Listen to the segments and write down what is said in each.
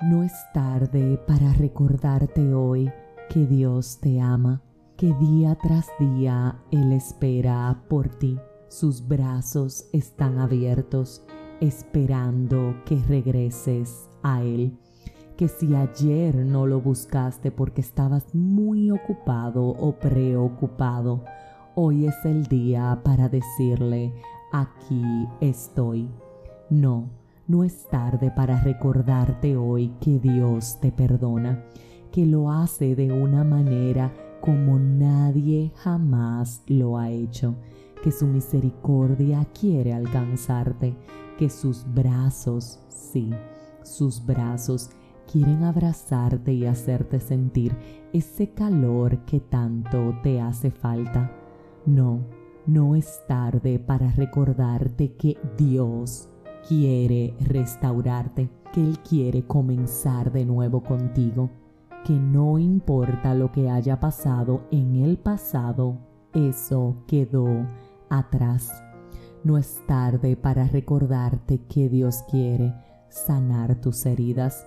No es tarde para recordarte hoy que Dios te ama, que día tras día Él espera por ti. Sus brazos están abiertos, esperando que regreses a Él. Que si ayer no lo buscaste porque estabas muy ocupado o preocupado, hoy es el día para decirle, aquí estoy. No, no es tarde para recordarte hoy que Dios te perdona, que lo hace de una manera como nadie jamás lo ha hecho, que su misericordia quiere alcanzarte, que sus brazos, sí, sus brazos quieren abrazarte y hacerte sentir ese calor que tanto te hace falta. No, no es tarde para recordarte que Dios quiere restaurarte, que Él quiere comenzar de nuevo contigo, que no importa lo que haya pasado en el pasado, eso quedó atrás. No es tarde para recordarte que Dios quiere sanar tus heridas,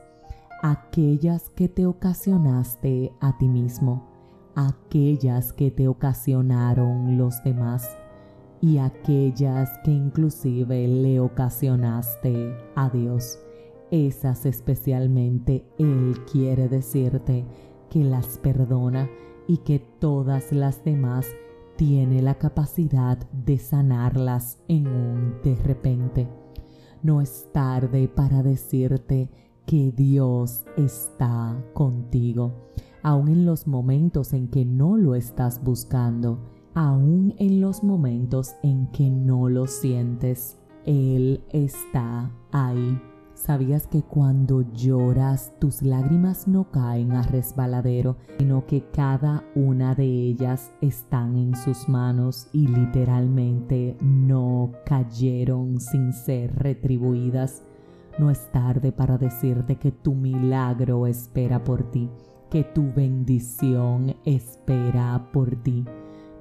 aquellas que te ocasionaste a ti mismo, aquellas que te ocasionaron los demás y aquellas que inclusive le ocasionaste a Dios. Esas especialmente Él quiere decirte que las perdona y que todas las demás tiene la capacidad de sanarlas en un de repente. No es tarde para decirte que Dios está contigo, aun en los momentos en que no lo estás buscando aún en los momentos en que no lo sientes, Él está ahí. ¿Sabías que cuando lloras tus lágrimas no caen a resbaladero, sino que cada una de ellas están en sus manos y literalmente no cayeron sin ser retribuidas? No es tarde para decirte que tu milagro espera por ti, que tu bendición espera por ti.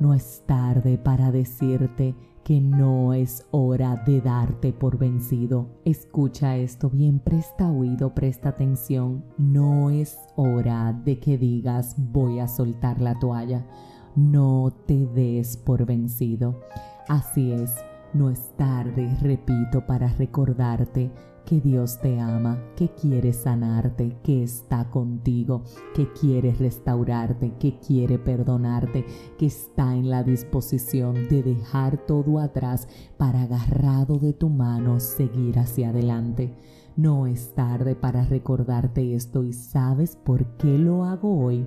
No es tarde para decirte que no es hora de darte por vencido. Escucha esto bien, presta oído, presta atención. No es hora de que digas voy a soltar la toalla. No te des por vencido. Así es, no es tarde, repito, para recordarte que Dios te ama, que quiere sanarte, que está contigo, que quiere restaurarte, que quiere perdonarte, que está en la disposición de dejar todo atrás para agarrado de tu mano seguir hacia adelante. No es tarde para recordarte esto y sabes por qué lo hago hoy.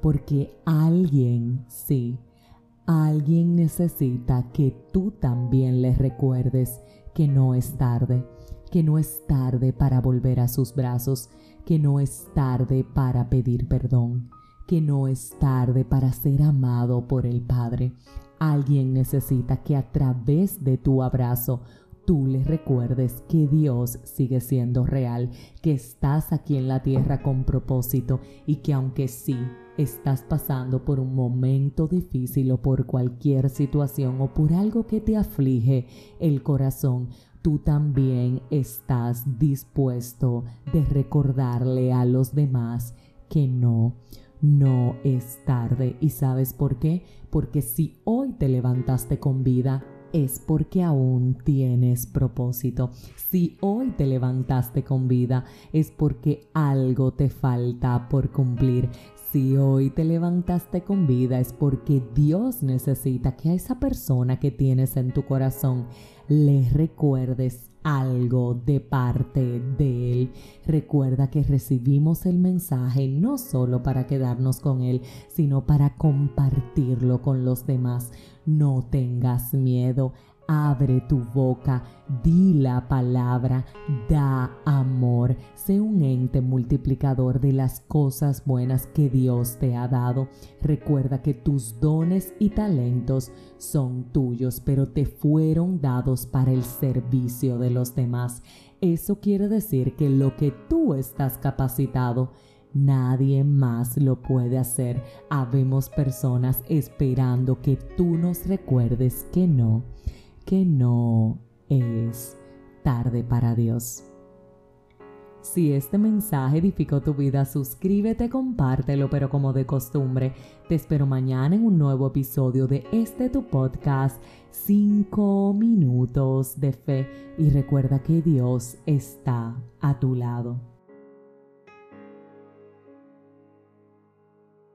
Porque alguien, sí, alguien necesita que tú también le recuerdes que no es tarde que no es tarde para volver a sus brazos, que no es tarde para pedir perdón, que no es tarde para ser amado por el Padre. Alguien necesita que a través de tu abrazo tú le recuerdes que Dios sigue siendo real, que estás aquí en la tierra con propósito y que aunque sí estás pasando por un momento difícil o por cualquier situación o por algo que te aflige el corazón, tú también estás dispuesto de recordarle a los demás que no, no es tarde. ¿Y sabes por qué? Porque si hoy te levantaste con vida, es porque aún tienes propósito. Si hoy te levantaste con vida, es porque algo te falta por cumplir. Si hoy te levantaste con vida es porque Dios necesita que a esa persona que tienes en tu corazón le recuerdes algo de parte de Él. Recuerda que recibimos el mensaje no solo para quedarnos con Él, sino para compartirlo con los demás. No tengas miedo. Abre tu boca, di la palabra, da amor, sé un ente multiplicador de las cosas buenas que Dios te ha dado. Recuerda que tus dones y talentos son tuyos, pero te fueron dados para el servicio de los demás. Eso quiere decir que lo que tú estás capacitado, Nadie más lo puede hacer. Habemos personas esperando que tú nos recuerdes que no que no es tarde para Dios. Si este mensaje edificó tu vida, suscríbete, compártelo, pero como de costumbre, te espero mañana en un nuevo episodio de este tu podcast, 5 minutos de fe. Y recuerda que Dios está a tu lado.